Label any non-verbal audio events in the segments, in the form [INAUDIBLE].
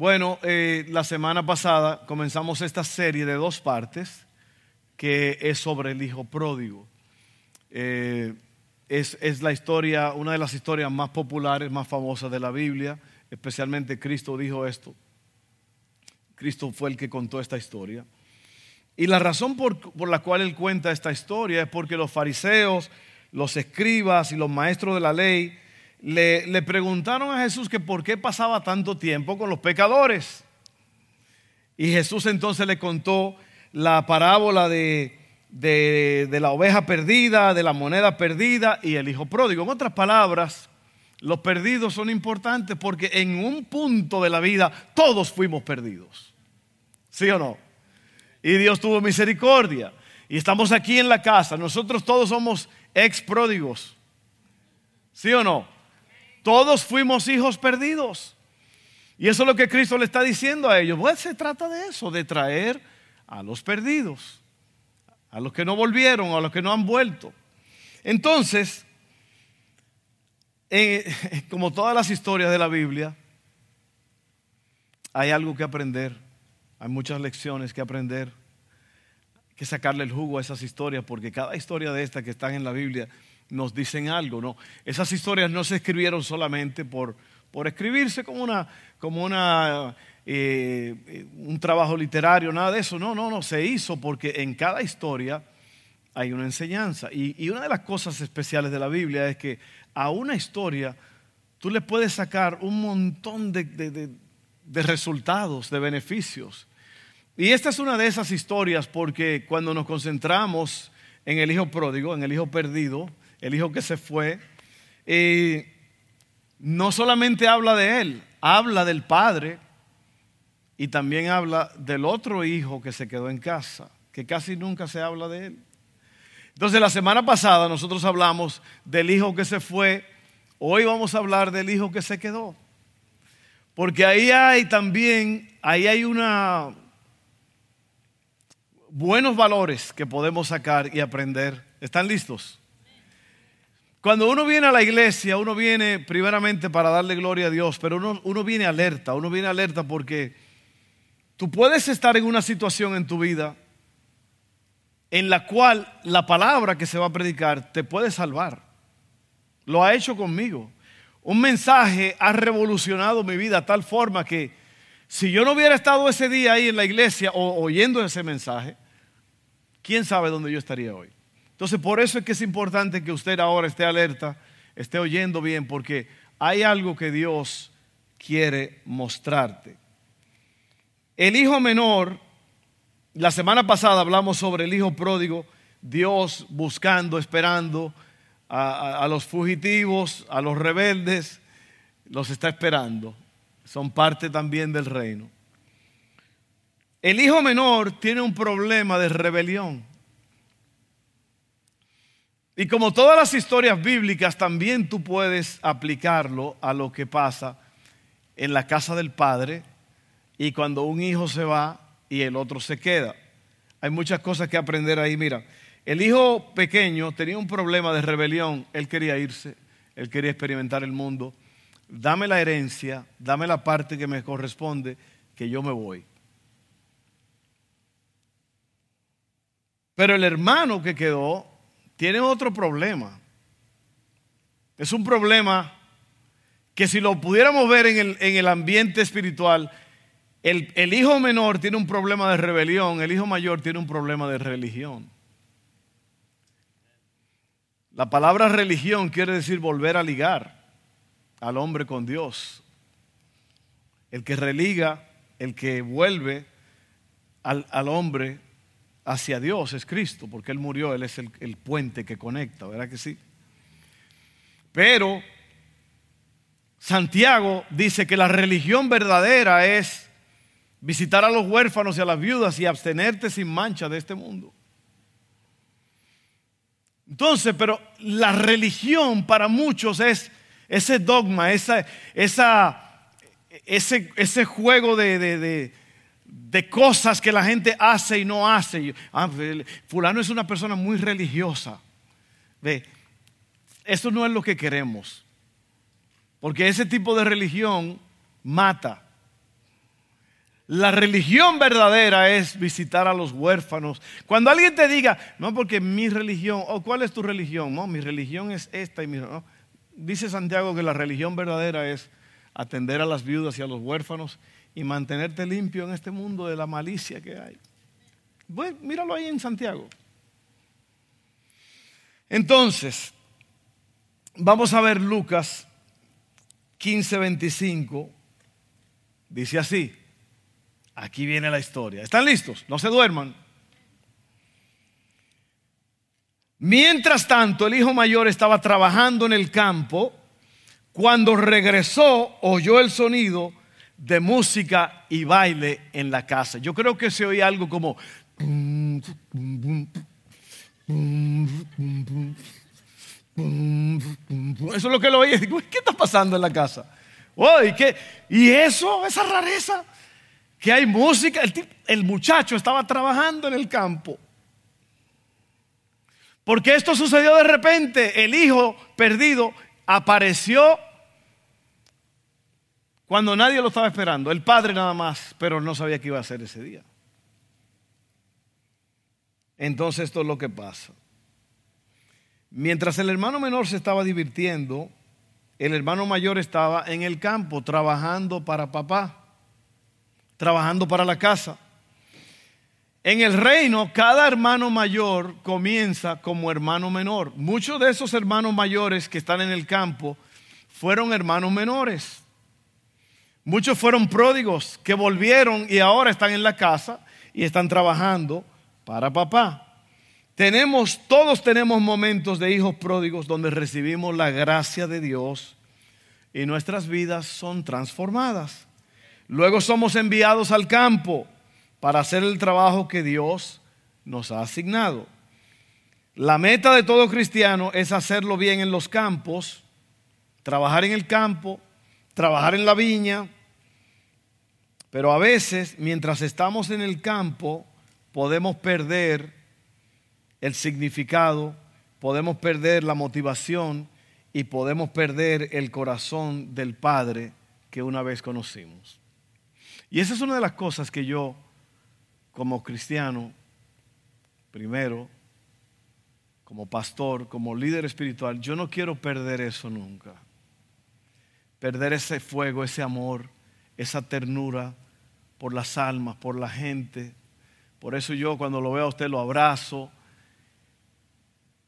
Bueno, eh, la semana pasada comenzamos esta serie de dos partes que es sobre el hijo pródigo. Eh, es, es, la historia, una de las historias más populares, más famosas de la Biblia, especialmente Cristo dijo esto. Cristo fue el que contó esta historia. Y la razón por, por la cual él cuenta esta historia es porque los fariseos, los escribas y los maestros de la ley le, preguntaron a Jesús que por qué pasaba tanto tiempo con los pecadores. Y Jesús entonces le contó la parábola de, de, de, la oveja perdida, de la moneda perdida y el hijo pródigo. En otras palabras, los perdidos son importantes porque en un punto de la vida todos fuimos perdidos. ¿Sí o no? Y Dios tuvo misericordia. Y estamos aquí en la casa. Nosotros todos somos ex pródigos. ¿Sí o no? Todos fuimos hijos perdidos. Y eso es lo que Cristo le está diciendo a ellos. Pues se trata de eso, de traer a los perdidos, a los que no volvieron, a los que no han vuelto. Entonces, [LAUGHS] como todas las historias de la Biblia, hay algo que aprender, hay muchas lecciones que aprender, hay que sacarle el jugo a esas historias, porque cada historia de estas que están en la Biblia nos dicen algo, ¿no? Esas historias no se escribieron solamente por, por escribirse como una, como una eh, un trabajo literario, nada de eso. No, no, no, se hizo porque en cada historia hay una enseñanza. Y, y una de las cosas especiales de la Biblia es que a una historia tú le puedes sacar un montón de, de, de resultados, de beneficios. Y esta es una de esas historias porque cuando nos concentramos en el hijo pródigo, en el hijo perdido, el hijo que se fue, eh, no solamente habla de él, habla del padre y también habla del otro hijo que se quedó en casa, que casi nunca se habla de él. Entonces la semana pasada nosotros hablamos del hijo que se fue, hoy vamos a hablar del hijo que se quedó. Porque ahí hay también, ahí hay una buenos valores que podemos sacar y aprender. ¿Están listos? Cuando uno viene a la iglesia, uno viene primeramente para darle gloria a Dios, pero uno, viene alerta, uno viene alerta porque tú puedes estar en una situación en tu vida en la cual la palabra que se va a predicar te puede salvar. Lo ha hecho conmigo. Un mensaje ha revolucionado mi vida de tal forma que si yo no hubiera estado ese día ahí en la iglesia o oyendo ese mensaje, ¿quién sabe dónde yo estaría hoy? Entonces, por eso es que es importante que usted ahora esté alerta, esté oyendo bien, porque hay algo que Dios quiere mostrarte. El hijo menor, la semana pasada hablamos sobre el hijo pródigo, Dios buscando, esperando a, a, los fugitivos, a los rebeldes, los está esperando. Son parte también del reino. El hijo menor tiene un problema de rebelión. Y como todas las historias bíblicas, también tú puedes aplicarlo a lo que pasa en la casa del padre y cuando un hijo se va y el otro se queda. Hay muchas cosas que aprender ahí. Mira, el hijo pequeño tenía un problema de rebelión. Él quería irse, él quería experimentar el mundo. Dame la herencia, dame la parte que me corresponde, que yo me voy. Pero el hermano que quedó tiene otro problema. Es un problema que si lo pudiéramos ver en el, en el ambiente espiritual, el, el, hijo menor tiene un problema de rebelión, el hijo mayor tiene un problema de religión. La palabra religión quiere decir volver a ligar al hombre con Dios. El que religa, el que vuelve al, al hombre hacia Dios es Cristo, porque Él murió, Él es el, el, puente que conecta, ¿verdad que sí? Pero Santiago dice que la religión verdadera es visitar a los huérfanos y a las viudas y abstenerte sin mancha de este mundo. Entonces, pero la religión para muchos es ese dogma, esa, esa, ese, ese juego de, de, de de cosas que la gente hace y no hace. Ah, fulano es una persona muy religiosa. Ve, eso no es lo que queremos. Porque ese tipo de religión mata. La religión verdadera es visitar a los huérfanos. Cuando alguien te diga, no, porque mi religión, o cuál es tu religión, no, mi religión es esta y mi. Dice Santiago que la religión verdadera es atender a las viudas y a los huérfanos y mantenerte limpio en este mundo de la malicia que hay. Míralo ahí en Santiago. Entonces, vamos a ver Lucas 15:25. Dice así. Aquí viene la historia. ¿Están listos? No se duerman. Mientras tanto, el hijo mayor estaba trabajando en el campo. Cuando regresó, oyó el sonido de música y baile en la casa. Yo creo que se oía algo como... Eso es lo que lo oí. ¿qué está pasando en la casa? ¿qué? ¿Y eso? Esa rareza que hay música. El, muchacho estaba trabajando en el campo. Porque esto sucedió de repente. El hijo perdido apareció cuando nadie lo estaba esperando. El padre nada más, pero no sabía qué iba a hacer ese día. Entonces esto es lo que pasa. Mientras el hermano menor se estaba divirtiendo, el hermano mayor estaba en el campo trabajando para papá trabajando para la casa. En el reino, cada hermano mayor comienza como hermano menor. Muchos de esos hermanos mayores que están en el campo fueron hermanos menores. Muchos fueron pródigos que volvieron y ahora están en la casa y están trabajando para papá. Tenemos, todos tenemos momentos de hijos pródigos donde recibimos la gracia de Dios y nuestras vidas son transformadas. Luego somos enviados al campo para hacer el trabajo que Dios nos ha asignado. La meta de todo cristiano es hacerlo bien en los campos, trabajar en el campo, trabajar en la viña, pero a veces mientras estamos en el campo podemos perder el significado, podemos perder la motivación y podemos perder el corazón del Padre que una vez conocimos. Y esa es una de las cosas que yo, como cristiano, primero, como pastor, como líder espiritual, yo no quiero perder eso nunca. Perder ese fuego, ese amor, esa ternura por las almas, por la gente. Por eso yo cuando lo veo a usted lo abrazo,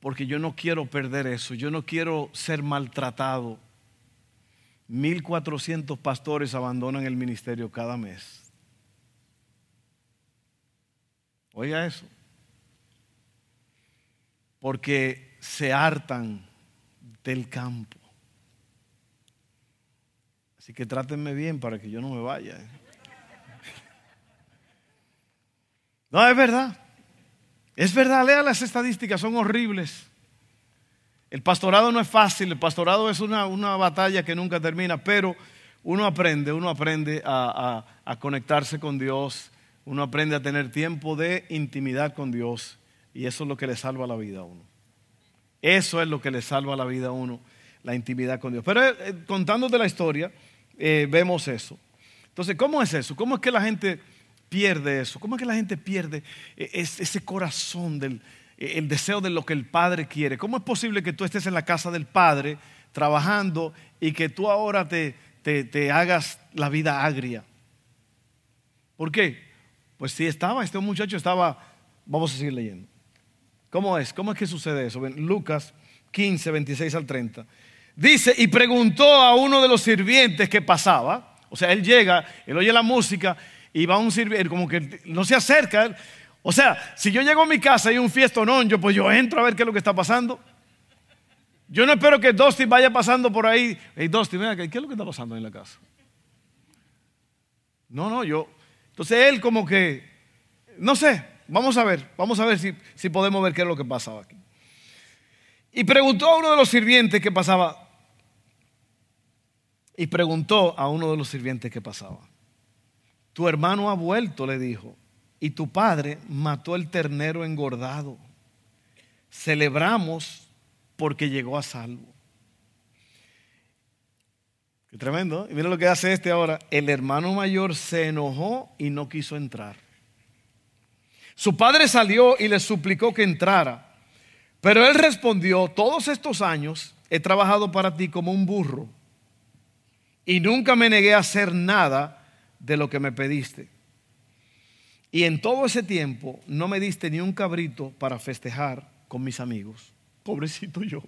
porque yo no quiero perder eso, yo no quiero ser maltratado 1.400 pastores abandonan el ministerio cada mes. Oiga eso. Porque se hartan del campo. Así que trátenme bien para que yo no me vaya. ¿eh? No, es verdad. Es verdad, lea las estadísticas, son horribles. El pastorado no es fácil, el pastorado es una, batalla que nunca termina, pero uno aprende, uno aprende a, conectarse con Dios, uno aprende a tener tiempo de intimidad con Dios y eso es lo que le salva la vida a uno. Eso es lo que le salva la vida a uno, la intimidad con Dios. Pero eh, eh, contándote la historia, eh, vemos eso. Entonces, ¿cómo es eso? ¿Cómo es que la gente pierde eso? ¿Cómo es que la gente pierde ese corazón del, eh, el deseo de lo que el Padre quiere. ¿Cómo es posible que tú estés en la casa del Padre trabajando y que tú ahora te, te, hagas la vida agria? ¿Por qué? Pues si estaba, este muchacho estaba, vamos a seguir leyendo. ¿Cómo es? ¿Cómo es que sucede eso? Lucas 15, 26 al 30. Dice, y preguntó a uno de los sirvientes que pasaba, o sea, él llega, él oye la música y va a un sirviente, como que no se acerca, o sea, si yo llego a mi casa y hay un fiestonón, yo pues yo entro a ver qué es lo que está pasando. Yo no espero que Dusty vaya pasando por ahí. Hey, Dusty, mira, ¿qué es lo que está pasando en la casa? No, no, yo. Entonces él como que, no sé, vamos a ver, vamos a ver si, si podemos ver qué es lo que pasaba aquí. Y preguntó a uno de los sirvientes qué pasaba. Y preguntó a uno de los sirvientes qué pasaba. Tu hermano ha vuelto, le dijo y tu padre mató el ternero engordado. Celebramos porque llegó a salvo. Qué tremendo. Y mira lo que hace este ahora. El hermano mayor se enojó y no quiso entrar. Su padre salió y le suplicó que entrara. Pero él respondió, todos estos años he trabajado para ti como un burro y nunca me negué a hacer nada de lo que me pediste. Y en todo ese tiempo no me diste ni un cabrito para festejar con mis amigos. Pobrecito yo.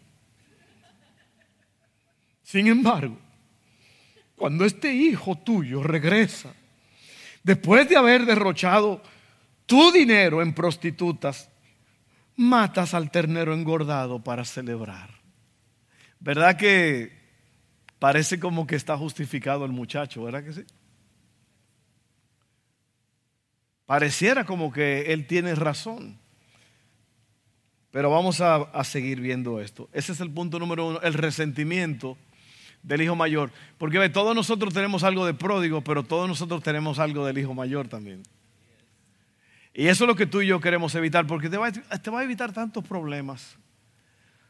Sin embargo, cuando este hijo tuyo regresa, después de haber derrochado tu dinero en prostitutas, matas al ternero engordado para celebrar. ¿Verdad que parece como que está justificado el muchacho, verdad que sí? Pareciera como que él tiene razón. Pero vamos a, seguir viendo esto. Ese es el punto número uno, el resentimiento del hijo mayor. Porque todos nosotros tenemos algo de pródigo, pero todos nosotros tenemos algo del hijo mayor también. Y eso es lo que tú y yo queremos evitar, porque te va a evitar tantos problemas.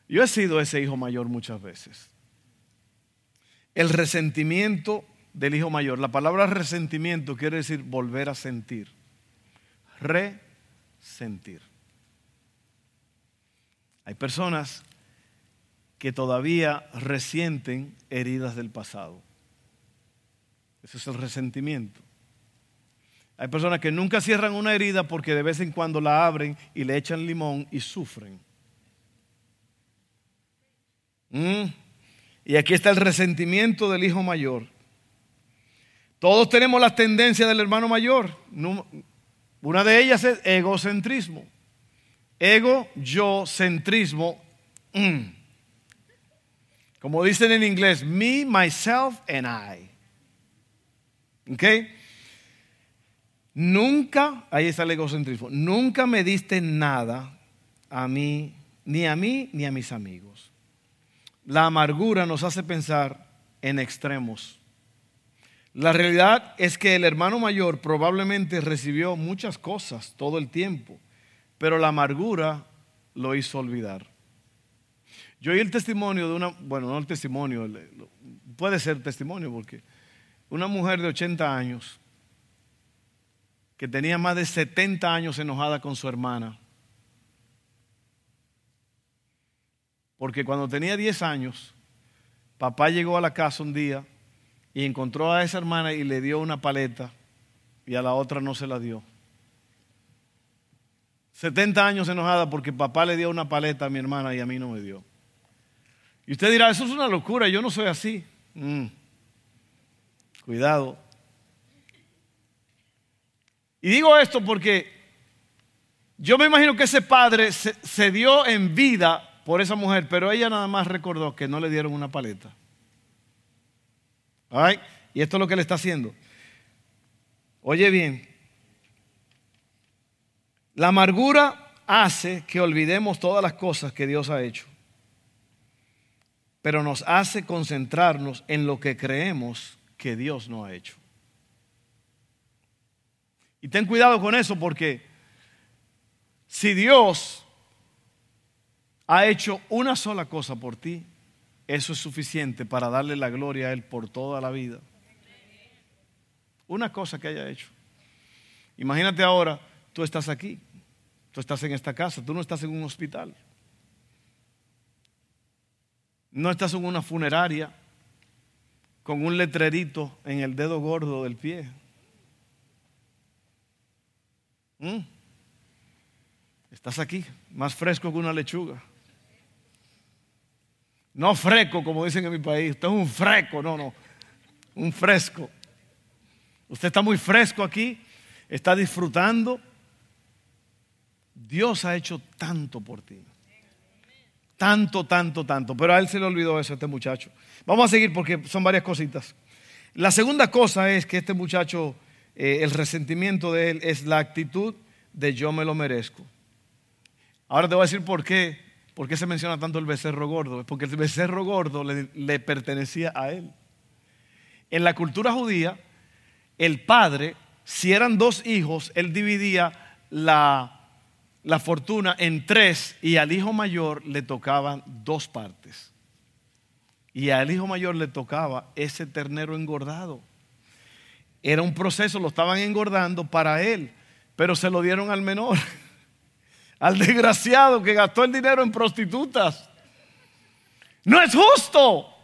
Yo he sido ese hijo mayor muchas veces. El resentimiento del hijo mayor. La palabra resentimiento quiere decir volver a sentir resentir. Hay personas que todavía resienten heridas del pasado. Ese es el resentimiento. Hay personas que nunca cierran una herida porque de vez en cuando la abren y le echan limón y sufren. Mm. Y aquí está el resentimiento del hijo mayor. Todos tenemos las tendencias del hermano mayor. Una de ellas es egocentrismo. Ego, yo, centrismo. Mm. Como dicen en inglés, me, myself and I. ¿Ok? Nunca, ahí está el egocentrismo, nunca me diste nada a mí, ni a mí, ni a mis amigos. La amargura nos hace pensar en extremos. La realidad es que el hermano mayor probablemente recibió muchas cosas todo el tiempo, pero la amargura lo hizo olvidar. Yo oí el testimonio de una, bueno, no el testimonio, puede ser testimonio porque una mujer de 80 años que tenía más de 70 años enojada con su hermana. Porque cuando tenía 10 años, papá llegó a la casa un día y encontró a esa hermana y le dio una paleta y a la otra no se la dio. 70 años enojada porque papá le dio una paleta a mi hermana y a mí no me dio. Y usted dirá, eso es una locura, yo no soy así. Mm. Cuidado. Y digo esto porque yo me imagino que ese padre se, se dio en vida por esa mujer, pero ella nada más recordó que no le dieron una paleta. Y esto es lo que le está haciendo. Oye bien, la amargura hace que olvidemos todas las cosas que Dios ha hecho, pero nos hace concentrarnos en lo que creemos que Dios no ha hecho. Y ten cuidado con eso porque si Dios ha hecho una sola cosa por ti, eso es suficiente para darle la gloria a Él por toda la vida. Una cosa que haya hecho. Imagínate ahora, tú estás aquí, tú estás en esta casa, tú no estás en un hospital, no estás en una funeraria con un letrerito en el dedo gordo del pie. ¿Mm? Estás aquí, más fresco que una lechuga. No freco, como dicen en mi país. Usted es un freco, no, no. Un fresco. Usted está muy fresco aquí, está disfrutando. Dios ha hecho tanto por ti. Tanto, tanto, tanto. Pero a él se le olvidó eso, a este muchacho. Vamos a seguir porque son varias cositas. La segunda cosa es que este muchacho, eh, el resentimiento de él es la actitud de yo me lo merezco. Ahora te voy a decir por qué ¿Por qué se menciona tanto el becerro gordo? Porque el becerro gordo le, pertenecía a él. En la cultura judía, el padre, si eran dos hijos, él dividía la, la fortuna en tres y al hijo mayor le tocaban dos partes. Y al hijo mayor le tocaba ese ternero engordado. Era un proceso, lo estaban engordando para él, pero se lo dieron al menor, [LAUGHS] al desgraciado que gastó el dinero en prostitutas. No es justo.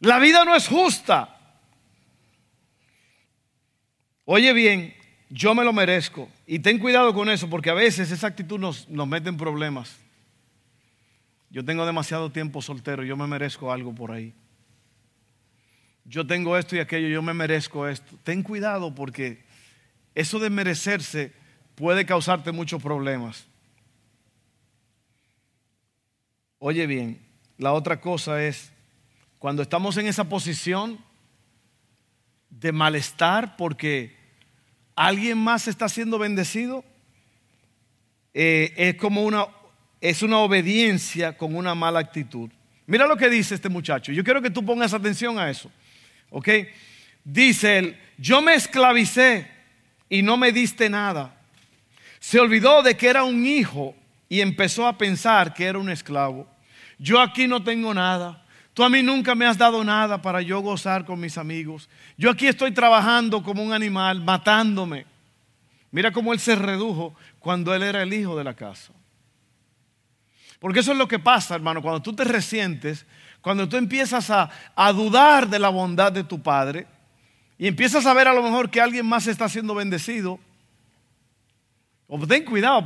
La vida no es justa. Oye bien, yo me lo merezco. Y ten cuidado con eso, porque a veces esa actitud nos, nos mete en problemas. Yo tengo demasiado tiempo soltero, yo me merezco algo por ahí. Yo tengo esto y aquello, yo me merezco esto. Ten cuidado porque eso de merecerse puede causarte muchos problemas. Oye bien, la otra cosa es, cuando estamos en esa posición de malestar porque alguien más está siendo bendecido, eh, es como una es una obediencia con una mala actitud. Mira lo que dice este muchacho. Yo quiero que tú pongas atención a eso. ¿Ok? Dice él, yo me esclavicé y no me diste nada. Se olvidó de que era un hijo y empezó a pensar que era un esclavo. Yo aquí no tengo nada. Tú a mí nunca me has dado nada para yo gozar con mis amigos. Yo aquí estoy trabajando como un animal, matándome. Mira cómo él se redujo cuando él era el hijo de la casa. Porque eso es lo que pasa, hermano, cuando tú te resientes, cuando tú empiezas a, dudar de la bondad de tu Padre y empiezas a ver a lo mejor que alguien más está siendo bendecido. O ten cuidado,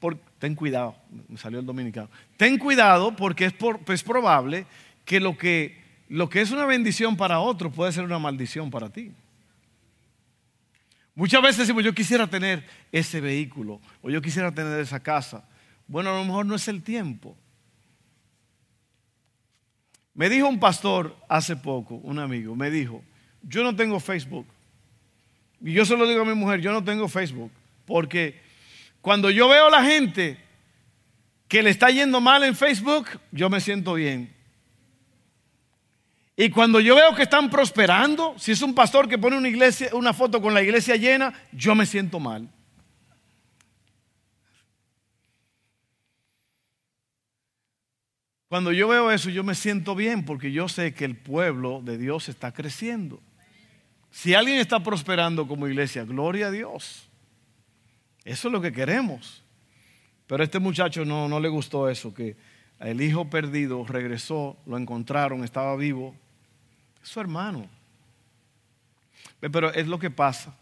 por, ten cuidado, me salió el dominicano. Ten cuidado porque es, es probable que lo, que lo que es una bendición para otro puede ser una maldición para ti. Muchas veces decimos, yo quisiera tener ese vehículo o yo quisiera tener esa casa. Bueno, a lo mejor no es el tiempo. Me dijo un pastor hace poco, un amigo, me dijo, yo no tengo Facebook. Y yo se lo digo a mi mujer, yo no tengo Facebook. Porque cuando yo veo a la gente que le está yendo mal en Facebook, yo me siento bien. Y cuando yo veo que están prosperando, si es un pastor que pone una iglesia, una foto con la iglesia llena, yo me siento mal. Cuando yo veo eso, yo me siento bien porque yo sé que el pueblo de Dios está creciendo. Si alguien está prosperando como iglesia, gloria a Dios. Eso es lo que queremos. Pero a este muchacho no, no le gustó eso, que el hijo perdido regresó, lo encontraron, estaba vivo. Es su hermano. Pero es lo que pasa,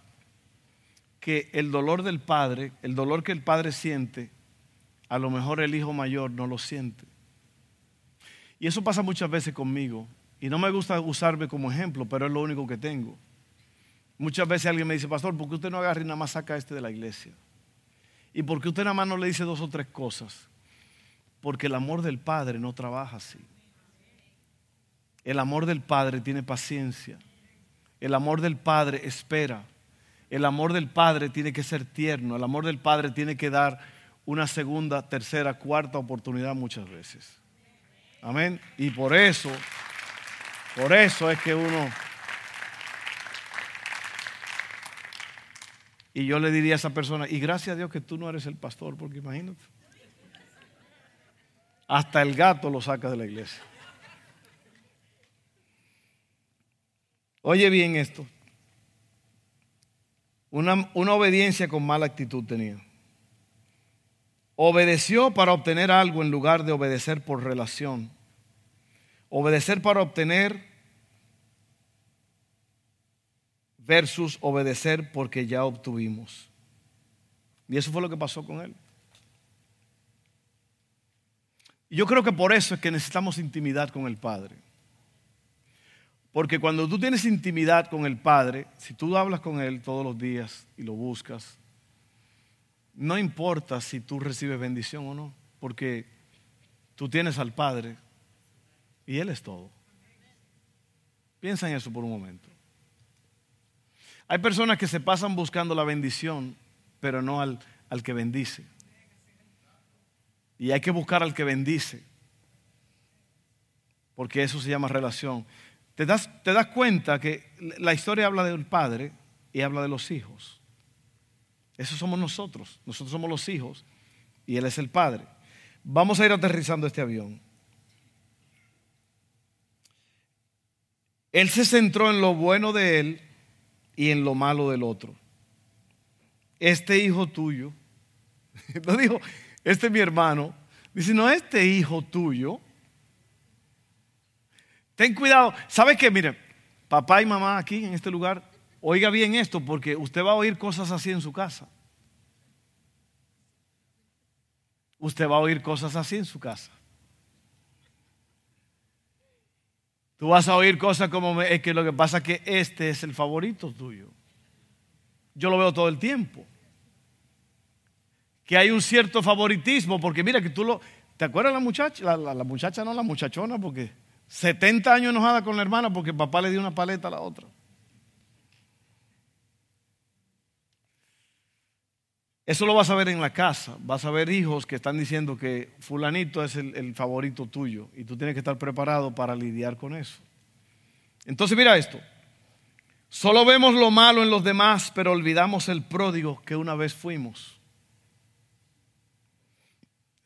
que el dolor del padre, el dolor que el padre siente, a lo mejor el hijo mayor no lo siente. Y eso pasa muchas veces conmigo. Y no me gusta usarme como ejemplo, pero es lo único que tengo. Muchas veces alguien me dice, pastor, ¿por qué usted no agarra y nada más saca este de la iglesia? ¿Y por qué usted nada más no le dice dos o tres cosas? Porque el amor del Padre no trabaja así. El amor del Padre tiene paciencia. El amor del Padre espera. El amor del Padre tiene que ser tierno. El amor del Padre tiene que dar una segunda, tercera, cuarta oportunidad muchas veces. Amén. Y por eso, por eso es que uno... Y yo le diría a esa persona, y gracias a Dios que tú no eres el pastor, porque imagínate. Hasta el gato lo saca de la iglesia. Oye bien esto. Una, una obediencia con mala actitud tenía. Obedeció para obtener algo en lugar de obedecer por relación. Obedecer para obtener versus obedecer porque ya obtuvimos. Y eso fue lo que pasó con él. Y yo creo que por eso es que necesitamos intimidad con el Padre. Porque cuando tú tienes intimidad con el Padre, si tú hablas con Él todos los días y lo buscas, no importa si tú recibes bendición o no, porque tú tienes al Padre y Él es todo. Piensa en eso por un momento. Hay personas que se pasan buscando la bendición, pero no al, al que bendice. Y hay que buscar al que bendice, porque eso se llama relación. ¿Te das, te das cuenta que la historia habla del padre y habla de los hijos. Eso somos nosotros. Nosotros somos los hijos y Él es el Padre. Vamos a ir aterrizando este avión. Él se centró en lo bueno de él y en lo malo del otro. Este hijo tuyo, [LAUGHS] no dijo, este es mi hermano, dice, no, este hijo tuyo. Ten cuidado, ¿sabe qué? Mire, papá y mamá aquí en este lugar, oiga bien esto porque usted va a oír cosas así en su casa. Usted va a oír cosas así en su casa. Tú vas a oír cosas como es que lo que pasa es que este es el favorito tuyo. Yo lo veo todo el tiempo. Que hay un cierto favoritismo, porque mira que tú lo... ¿Te acuerdas la muchacha? La, muchacha no, la muchachona, porque 70 años enojada con la hermana porque papá le dio una paleta a la otra. Eso lo vas a ver en la casa. Vas a ver hijos que están diciendo que fulanito es el, favorito tuyo y tú tienes que estar preparado para lidiar con eso. Entonces mira esto. Solo vemos lo malo en los demás, pero olvidamos el pródigo que una vez fuimos.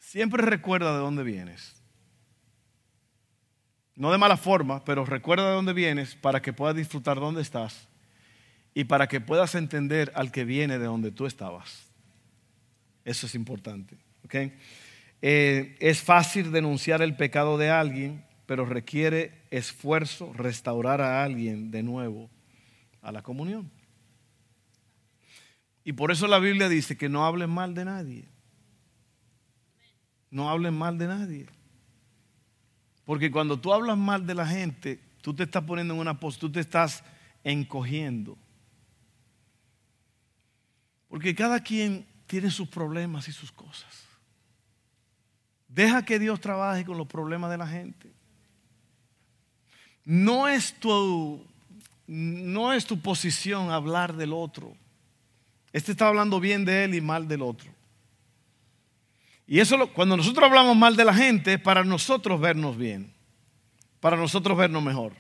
Siempre recuerda de dónde vienes. No de mala forma, pero recuerda de dónde vienes para que puedas disfrutar dónde estás y para que puedas entender al que viene de donde tú estabas. Eso es importante. Eh, es fácil denunciar el pecado de alguien, pero requiere esfuerzo restaurar a alguien de nuevo a la comunión. Y por eso la Biblia dice que no hablen mal de nadie. No hablen mal de nadie. Porque cuando tú hablas mal de la gente, tú te estás poniendo en una postura, tú te estás encogiendo. Porque cada quien tiene sus problemas y sus cosas. Deja que Dios trabaje con los problemas de la gente. No es tu, no es tu posición hablar del otro. Este está hablando bien de él y mal del otro. Y eso, cuando nosotros hablamos mal de la gente, es para nosotros vernos bien, para nosotros vernos mejor.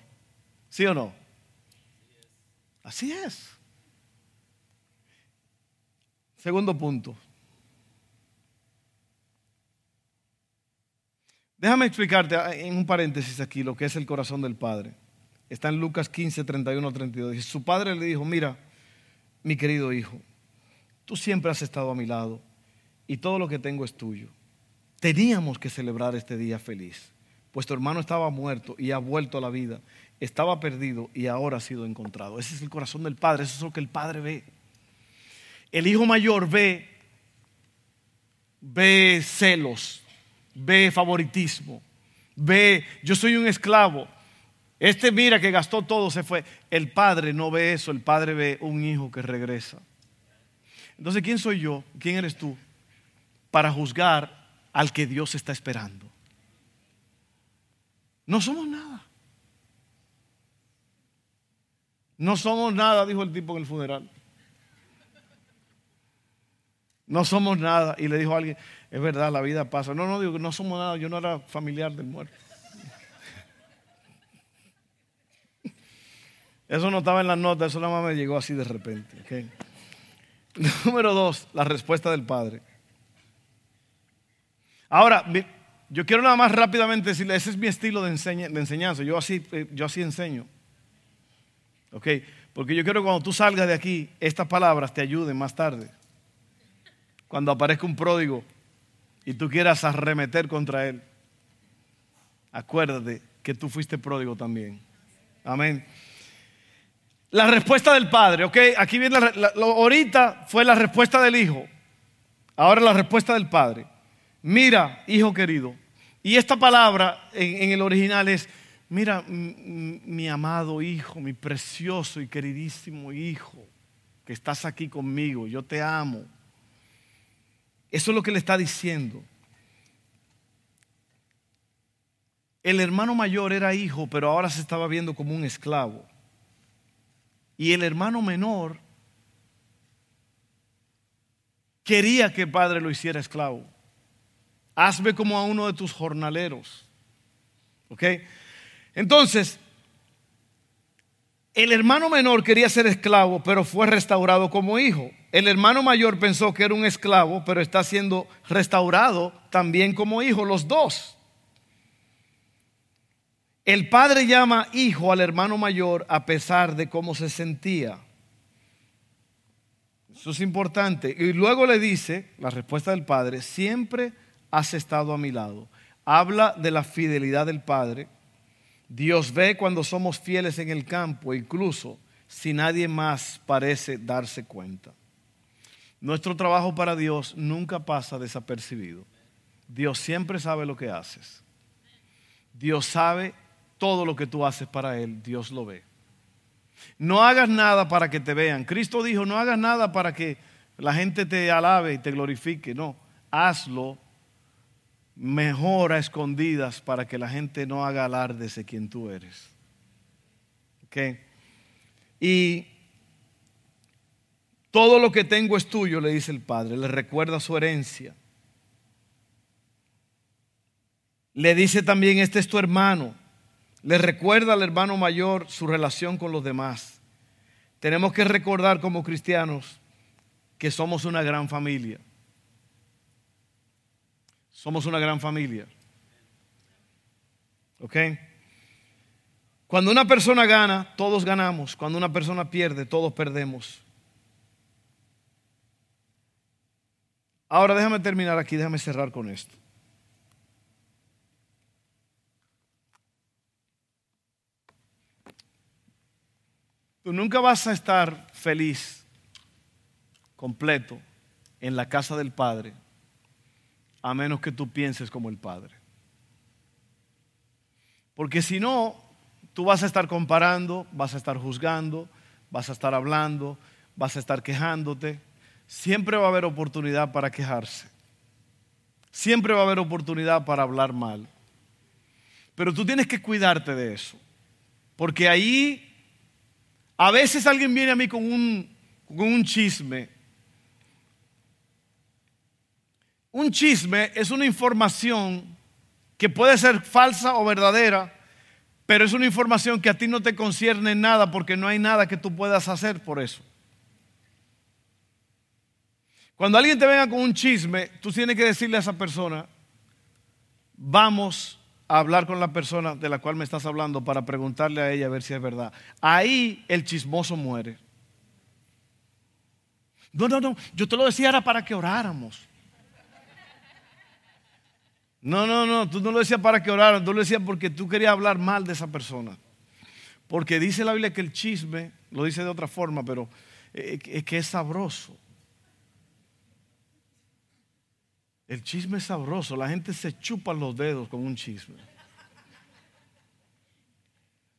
¿Sí o no? Así es. Segundo punto. Déjame explicarte en un paréntesis aquí lo que es el corazón del Padre. Está en Lucas 15, 31 32. su padre le dijo, mira, mi querido hijo, tú siempre has estado a mi lado y todo lo que tengo es tuyo. Teníamos que celebrar este día feliz, pues tu hermano estaba muerto y ha vuelto a la vida, estaba perdido y ahora ha sido encontrado. Ese es el corazón del Padre, eso es lo que el Padre ve. El hijo mayor ve, ve celos, ve favoritismo, ve, yo soy un esclavo. Este mira que gastó todo, se fue. El padre no ve eso, el padre ve un hijo que regresa. Entonces, ¿quién soy yo? ¿Quién eres tú? Para juzgar al que Dios está esperando. No somos nada. No somos nada, dijo el tipo en el funeral. No somos nada. Y le dijo a alguien, es verdad, la vida pasa. No, no, digo no somos nada, yo no era familiar del muerto. Eso no estaba en las notas, eso nada más me llegó así de repente. [LAUGHS] Número dos, la respuesta del Padre. Ahora, yo quiero nada más rápidamente decirle, ese es mi estilo de, enseñanza, yo así, eh, yo así enseño. ¿Ok? Porque yo quiero que cuando tú salgas de aquí, estas palabras te ayuden más tarde cuando aparezca un pródigo y tú quieras arremeter contra él, acuérdate que tú fuiste pródigo también. Amén. La respuesta del padre, ok, aquí viene la, ahorita fue la respuesta del hijo, ahora la respuesta del padre. Mira, hijo querido, y esta palabra en, en el original es, mira, mi amado hijo, mi precioso y queridísimo hijo, que estás aquí conmigo, yo te amo. Eso es lo que le está diciendo. El hermano mayor era hijo, pero ahora se estaba viendo como un esclavo. Y el hermano menor quería que el padre lo hiciera esclavo. Hazme como a uno de tus jornaleros. ¿Ok? Entonces, el hermano menor quería ser esclavo, pero fue restaurado como hijo. El hermano mayor pensó que era un esclavo, pero está siendo restaurado también como hijo, los dos. El padre llama hijo al hermano mayor a pesar de cómo se sentía. Eso es importante. Y luego le dice, la respuesta del padre, siempre has estado a mi lado. Habla de la fidelidad del padre. Dios ve cuando somos fieles en el campo, incluso si nadie más parece darse cuenta. Nuestro trabajo para Dios nunca pasa desapercibido. Dios siempre sabe lo que haces. Dios sabe todo lo que tú haces para Él, Dios lo ve. No hagas nada para que te vean. Cristo dijo, no hagas nada para que la gente te alabe y te glorifique. No, hazlo mejor a escondidas para que la gente no haga alarde de quien tú eres. ¿Okay? Y todo lo que tengo es tuyo, le dice el Padre. Le recuerda su herencia. Le dice también, este es tu hermano. Le recuerda al hermano mayor su relación con los demás. Tenemos que recordar como cristianos que somos una gran familia. Somos una gran familia. ¿Ok? Cuando una persona gana, todos ganamos. Cuando una persona pierde, todos perdemos. Ahora déjame terminar aquí, déjame cerrar con esto. Tú nunca vas a estar feliz, completo, en la casa del Padre, a menos que tú pienses como el Padre. Porque si no, tú vas a estar comparando, vas a estar juzgando, vas a estar hablando, vas a estar quejándote. Siempre va a haber oportunidad para quejarse. Siempre va a haber oportunidad para hablar mal. Pero tú tienes que cuidarte de eso. Porque ahí a veces alguien viene a mí con un, con un chisme. Un chisme es una información que puede ser falsa o verdadera, pero es una información que a ti no te concierne nada porque no hay nada que tú puedas hacer por eso. Cuando alguien te venga con un chisme, tú tienes que decirle a esa persona, vamos a hablar con la persona de la cual me estás hablando para preguntarle a ella a ver si es verdad. Ahí el chismoso muere. No, no, no, yo te lo decía era para que oráramos. No, no, no, tú no lo decías para que oráramos, tú lo decías porque tú querías hablar mal de esa persona. Porque dice la Biblia que el chisme, lo dice de otra forma, pero eh, es que es sabroso. El chisme es sabroso, la gente se chupa los dedos con un chisme.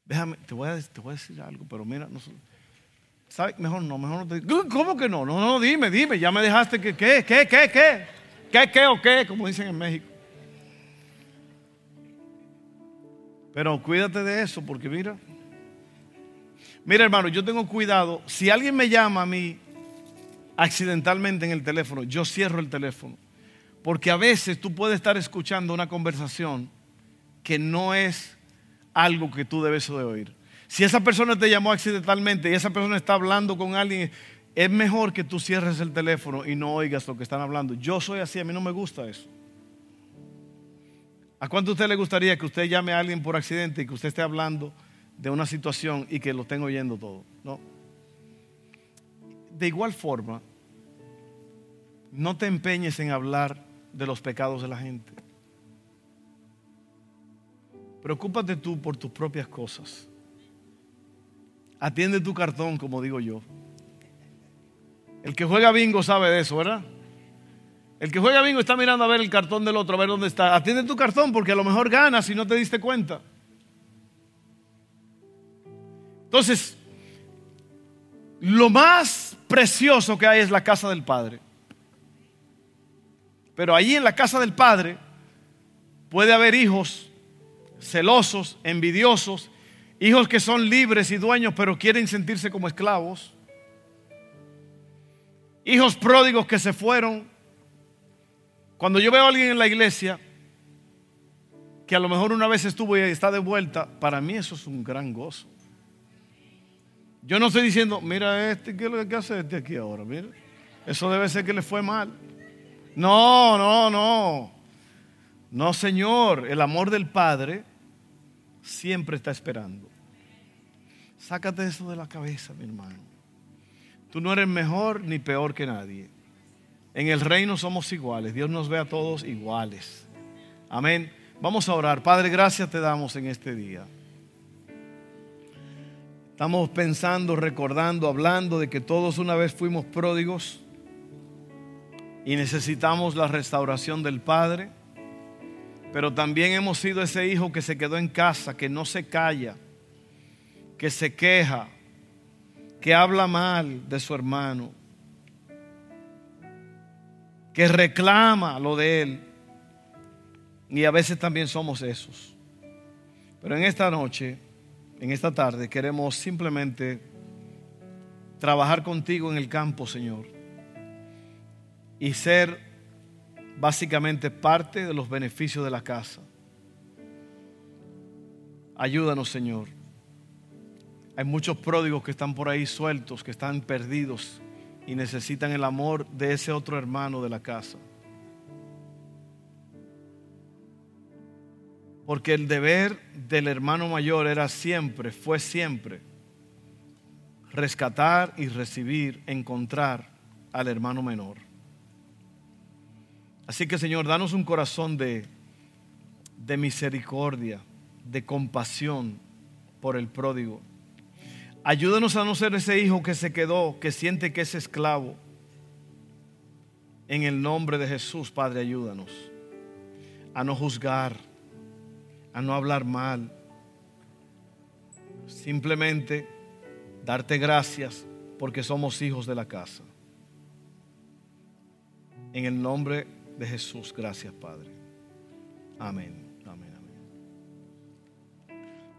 Déjame, te voy a, decir algo, pero mira, ¿sabes? Mejor no, mejor no te ¿Cómo que no? No, no, dime, dime, ya me dejaste que, ¿qué, qué, qué, qué? ¿Qué, qué o qué? Como dicen en México. Pero cuídate de eso, porque mira, mira hermano, yo tengo cuidado. Si alguien me llama a mí accidentalmente en el teléfono, yo cierro el teléfono. Porque a veces tú puedes estar escuchando una conversación que no es algo que tú debes de oír. Si esa persona te llamó accidentalmente y esa persona está hablando con alguien, es mejor que tú cierres el teléfono y no oigas lo que están hablando. Yo soy así, a mí no me gusta eso. ¿A cuánto a usted le gustaría que usted llame a alguien por accidente y que usted esté hablando de una situación y que lo estén oyendo todo? No. De igual forma, no te empeñes en hablar de los pecados de la gente. Preocúpate tú por tus propias cosas. Atiende tu cartón, como digo yo. El que juega bingo sabe de eso, ¿verdad? El que juega bingo está mirando a ver el cartón del otro, a ver dónde está. Atiende tu cartón porque a lo mejor ganas si no te diste cuenta. Entonces, lo más precioso que hay es la casa del Padre. Pero allí en la casa del Padre puede haber hijos celosos, envidiosos, hijos que son libres y dueños pero quieren sentirse como esclavos, hijos pródigos que se fueron. Cuando yo veo a alguien en la iglesia que a lo mejor una vez estuvo y está de vuelta, para mí eso es un gran gozo. Yo no estoy diciendo, mira este, ¿qué es lo que hace este aquí ahora? Mira, eso debe ser que le fue mal. No, no, no. No, Señor, el amor del Padre siempre está esperando. Sácate eso de la cabeza, mi hermano. Tú no eres mejor ni peor que nadie. En el reino somos iguales. Dios nos ve a todos iguales. Amén. Vamos a orar. Padre, gracias te damos en este día. Estamos pensando, recordando, hablando de que todos una vez fuimos pródigos y necesitamos la restauración del Padre. Pero también hemos sido ese hijo que se quedó en casa, que no se calla, que se queja, que habla mal de su hermano, que reclama lo de él. Y a veces también somos esos. Pero en esta noche, en esta tarde, queremos simplemente trabajar contigo en el campo, Señor. Y ser básicamente parte de los beneficios de la casa. Ayúdanos, Señor. Hay muchos pródigos que están por ahí sueltos, que están perdidos y necesitan el amor de ese otro hermano de la casa. Porque el deber del hermano mayor era siempre, fue siempre, rescatar y recibir, encontrar al hermano menor. Así que Señor, danos un corazón de, de misericordia, de compasión por el pródigo. Ayúdanos a no ser ese hijo que se quedó, que siente que es esclavo. En el nombre de Jesús, Padre, ayúdanos a no juzgar a no hablar mal. Simplemente darte gracias porque somos hijos de la casa. En el nombre de Jesús, gracias Padre. Amén, amén, amén.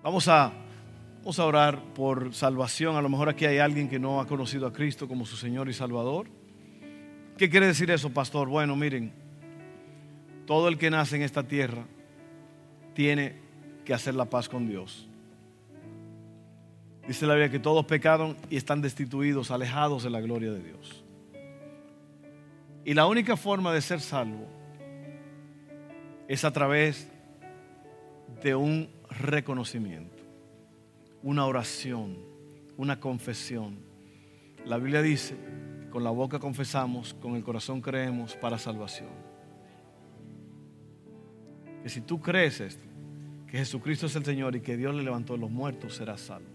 Vamos a, vamos a orar por salvación. A lo mejor aquí hay alguien que no ha conocido a Cristo como su Señor y Salvador. ¿Qué quiere decir eso, pastor? Bueno, miren, todo el que nace en esta tierra tiene que hacer la paz con Dios. Dice la Biblia que todos pecaron y están destituidos, alejados de la gloria de Dios. Y la única forma de ser salvo es a través de un reconocimiento, una oración, una confesión. La Biblia dice, con la boca confesamos, con el corazón creemos para salvación. Que si tú crees esto, que Jesucristo es el Señor y que Dios le levantó de los muertos, serás salvo.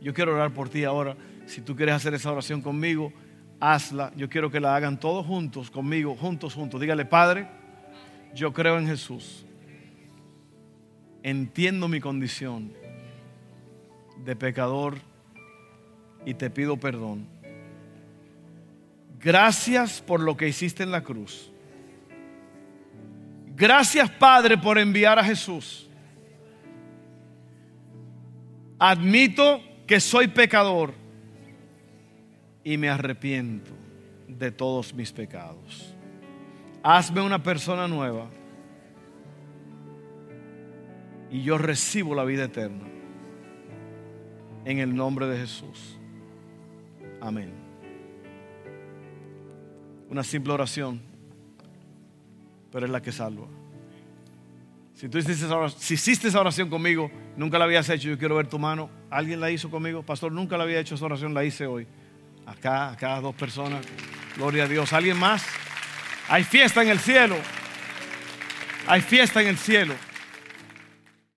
Yo quiero orar por ti ahora. Si tú quieres hacer esa oración conmigo, hazla. Yo quiero que la hagan todos juntos, conmigo, juntos, juntos. Dígale, Padre, yo creo en Jesús. Entiendo mi condición de pecador y te pido perdón. Gracias por lo que hiciste en la cruz. Gracias, Padre, por enviar a Jesús admito que soy pecador y me arrepiento de todos mis pecados. Hazme una persona nueva y yo recibo la vida eterna. En el nombre de Jesús. Amén. Una simple oración, pero es la que salva. Si tú hiciste esa oración, si hiciste esa oración conmigo, nunca la habías hecho, yo quiero ver tu mano. ¿Alguien la hizo conmigo? Pastor, nunca la había hecho esa oración, la hice hoy. Acá, acá dos personas. Gloria a Dios. ¿Alguien más? Hay fiesta en el cielo. Hay fiesta en el cielo.